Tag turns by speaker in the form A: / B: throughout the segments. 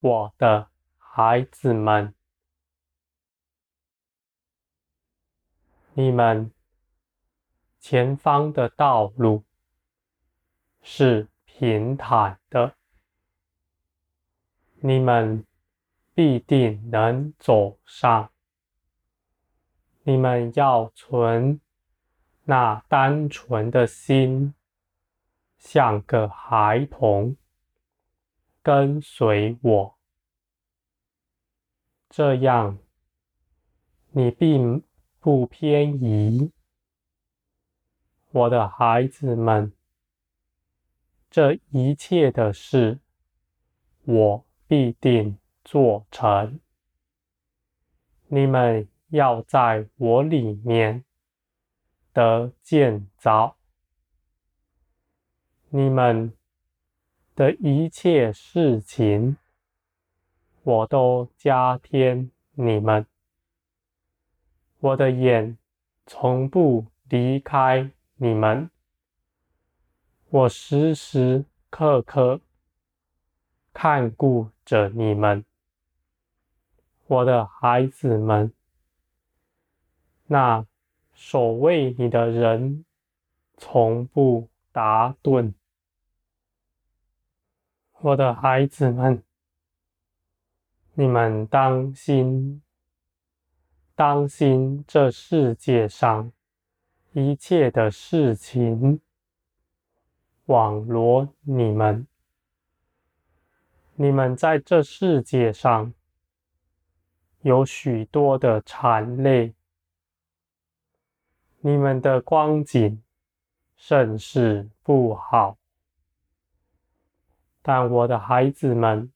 A: 我的孩子们，你们前方的道路是平坦的，你们必定能走上。你们要存那单纯的心，像个孩童，跟随我，这样你并不偏移，我的孩子们。这一切的事，我必定做成。你们要在我里面得建造，你们的一切事情，我都加添你们。我的眼从不离开你们。我时时刻刻看顾着你们，我的孩子们。那守卫你的人从不打盹，我的孩子们，你们当心，当心这世界上一切的事情。网罗你们，你们在这世界上有许多的缠累，你们的光景甚是不好。但我的孩子们，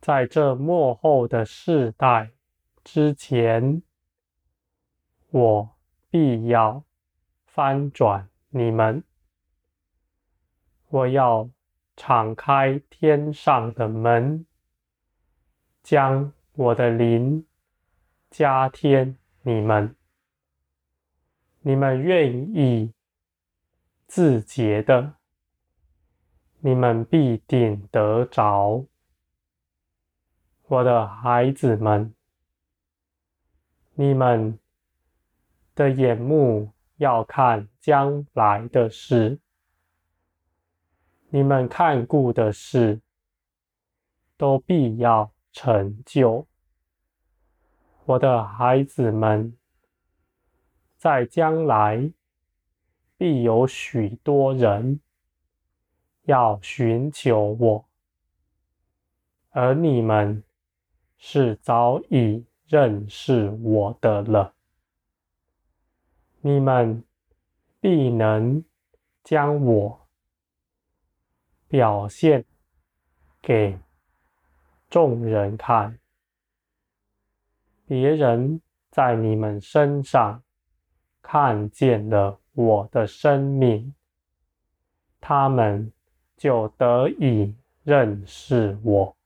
A: 在这末后的世代之前，我必要翻转你们。我要敞开天上的门，将我的灵加添你们。你们愿意自洁的，你们必定得着。我的孩子们，你们的眼目要看将来的事。你们看顾的事，都必要成就。我的孩子们，在将来必有许多人要寻求我，而你们是早已认识我的了。你们必能将我。表现给众人看，别人在你们身上看见了我的生命，他们就得以认识我。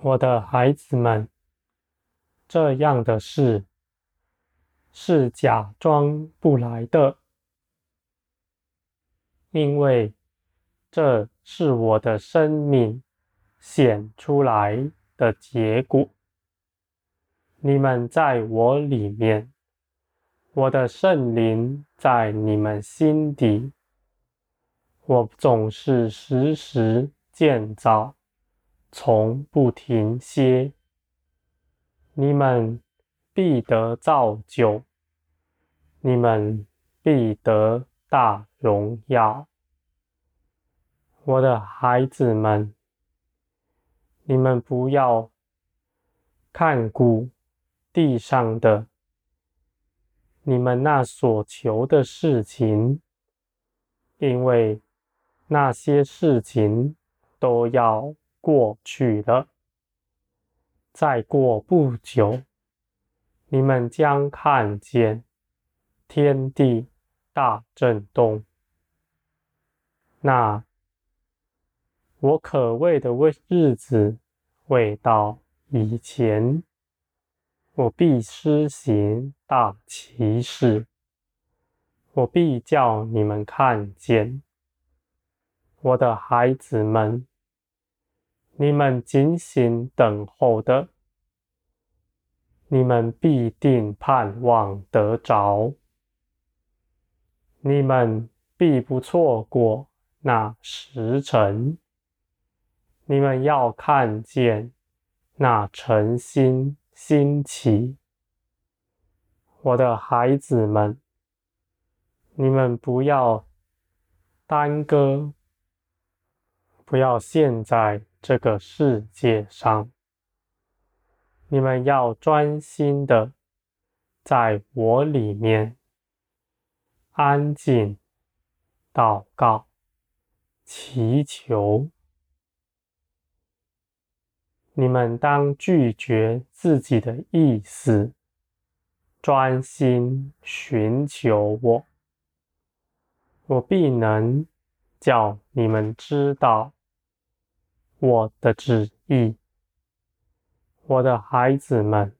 A: 我的孩子们，这样的事是假装不来的，因为。这是我的生命显出来的结果。你们在我里面，我的圣灵在你们心底。我总是时时建造，从不停歇。你们必得造就，你们必得大荣耀。我的孩子们，你们不要看顾地上的，你们那所求的事情，因为那些事情都要过去了。再过不久，你们将看见天地大震动。那。我可畏的日子未到以前，我必施行大奇事。我必叫你们看见，我的孩子们，你们警醒等候的，你们必定盼望得着。你们必不错过那时辰。你们要看见那晨星兴起。我的孩子们，你们不要耽搁，不要陷在这个世界上。你们要专心的在我里面安静祷告、祈求。你们当拒绝自己的意思。专心寻求我，我必能叫你们知道我的旨意。我的孩子们，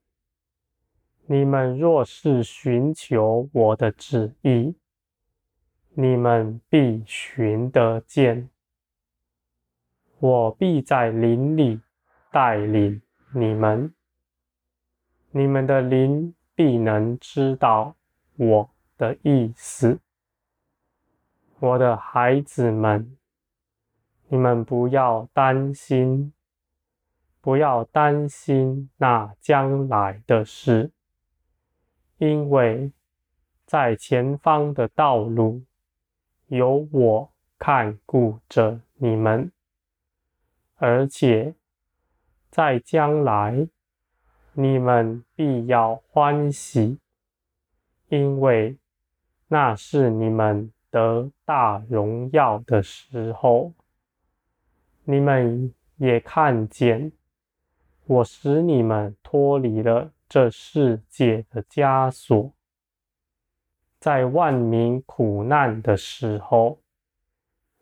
A: 你们若是寻求我的旨意，你们必寻得见。我必在林里带领你们，你们的灵。必能知道我的意思，我的孩子们，你们不要担心，不要担心那将来的事，因为在前方的道路有我看顾着你们，而且在将来。你们必要欢喜，因为那是你们得大荣耀的时候。你们也看见，我使你们脱离了这世界的枷锁，在万民苦难的时候，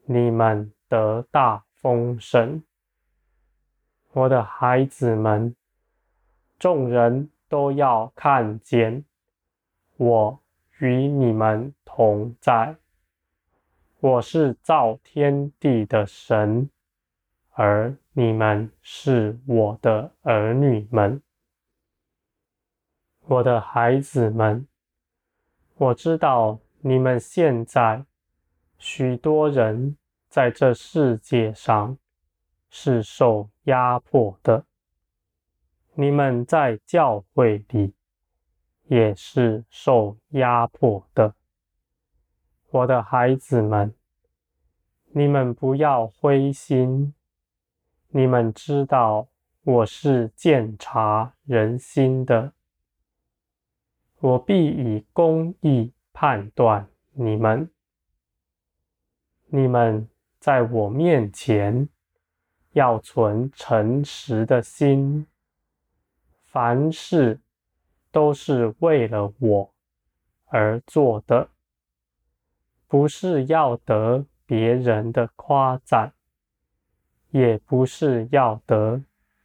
A: 你们得大丰盛。我的孩子们。众人都要看见我与你们同在。我是造天地的神，而你们是我的儿女们。我的孩子们，我知道你们现在许多人在这世界上是受压迫的。你们在教会里也是受压迫的，我的孩子们，你们不要灰心。你们知道我是鉴察人心的，我必以公义判断你们。你们在我面前要存诚实的心。凡事都是为了我而做的，不是要得别人的夸赞，也不是要得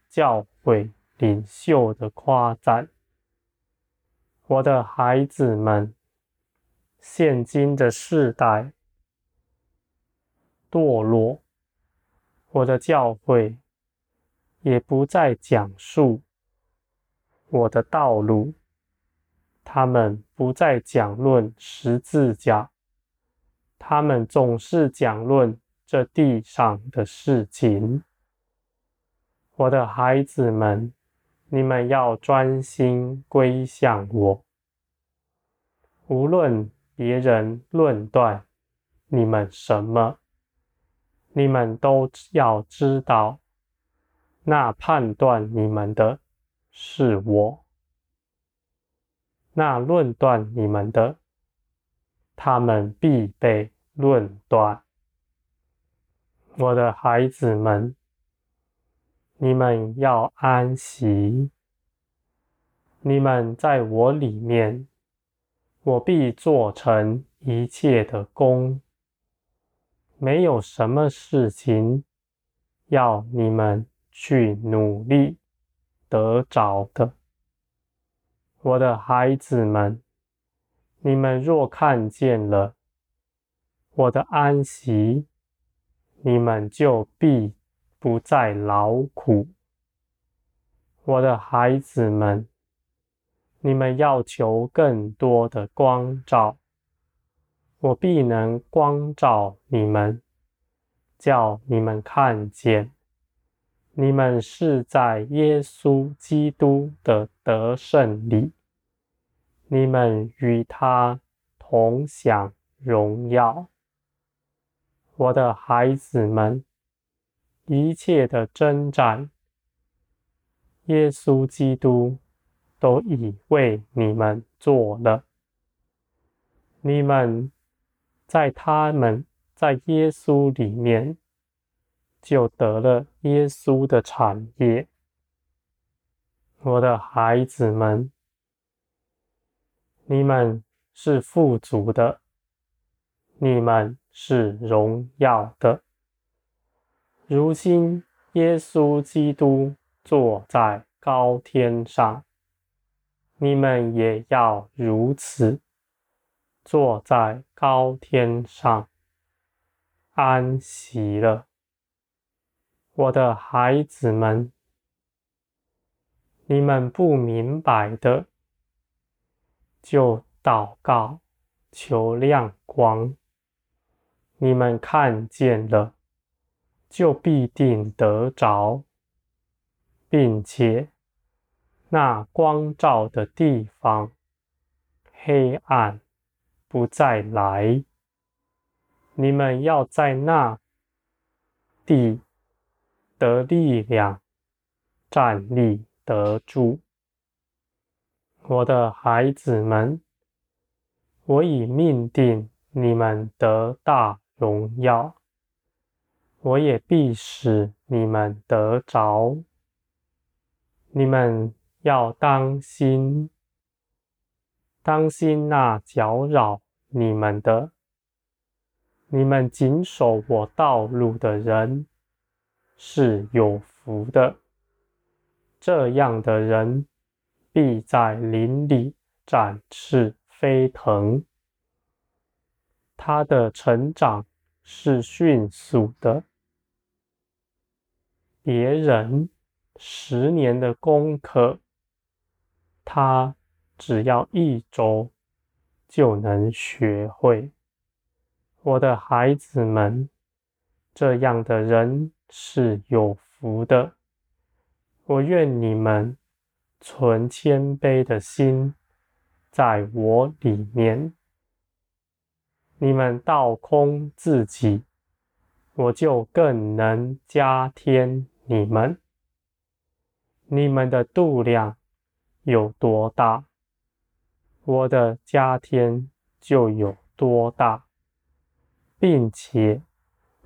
A: 教会领袖的夸赞。我的孩子们，现今的世代堕落，我的教会也不再讲述。我的道路，他们不再讲论十字架，他们总是讲论这地上的事情。我的孩子们，你们要专心归向我，无论别人论断你们什么，你们都要知道，那判断你们的。是我，那论断你们的，他们必被论断。我的孩子们，你们要安息。你们在我里面，我必做成一切的工。没有什么事情要你们去努力。得着的，我的孩子们，你们若看见了我的安息，你们就必不再劳苦。我的孩子们，你们要求更多的光照，我必能光照你们，叫你们看见，你们是在耶稣基督的得胜里，你们与他同享荣耀。我的孩子们，一切的征战，耶稣基督都已为你们做了。你们在他们在耶稣里面，就得了耶稣的产业。我的孩子们，你们是富足的，你们。是荣耀的。如今，耶稣基督坐在高天上，你们也要如此，坐在高天上，安息了。我的孩子们，你们不明白的，就祷告，求亮光。你们看见了，就必定得着，并且那光照的地方，黑暗不再来。你们要在那地得力量，站立得住。我的孩子们，我已命定你们得大荣耀，我也必使你们得着。你们要当心，当心那搅扰你们的。你们谨守我道路的人是有福的。这样的人必在林里展翅飞腾，他的成长。是迅速的。别人十年的功课，他只要一周就能学会。我的孩子们，这样的人是有福的。我愿你们存谦卑的心，在我里面。你们倒空自己，我就更能加添你们。你们的度量有多大，我的加添就有多大，并且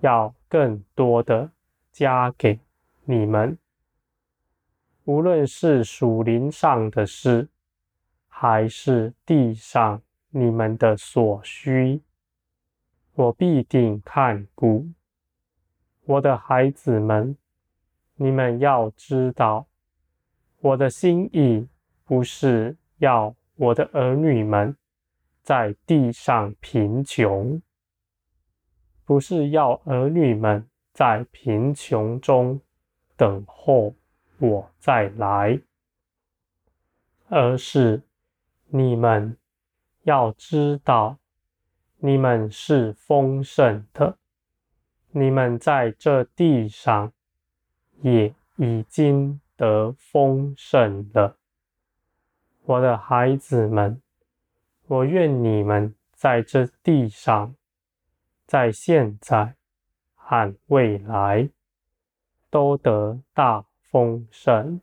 A: 要更多的加给你们。无论是属灵上的事，还是地上你们的所需。我必定看顾。我的孩子们，你们要知道，我的心意不是要我的儿女们在地上贫穷，不是要儿女们在贫穷中等候我再来，而是你们要知道。你们是丰盛的，你们在这地上也已经得丰盛了。我的孩子们，我愿你们在这地上，在现在和未来都得大丰盛。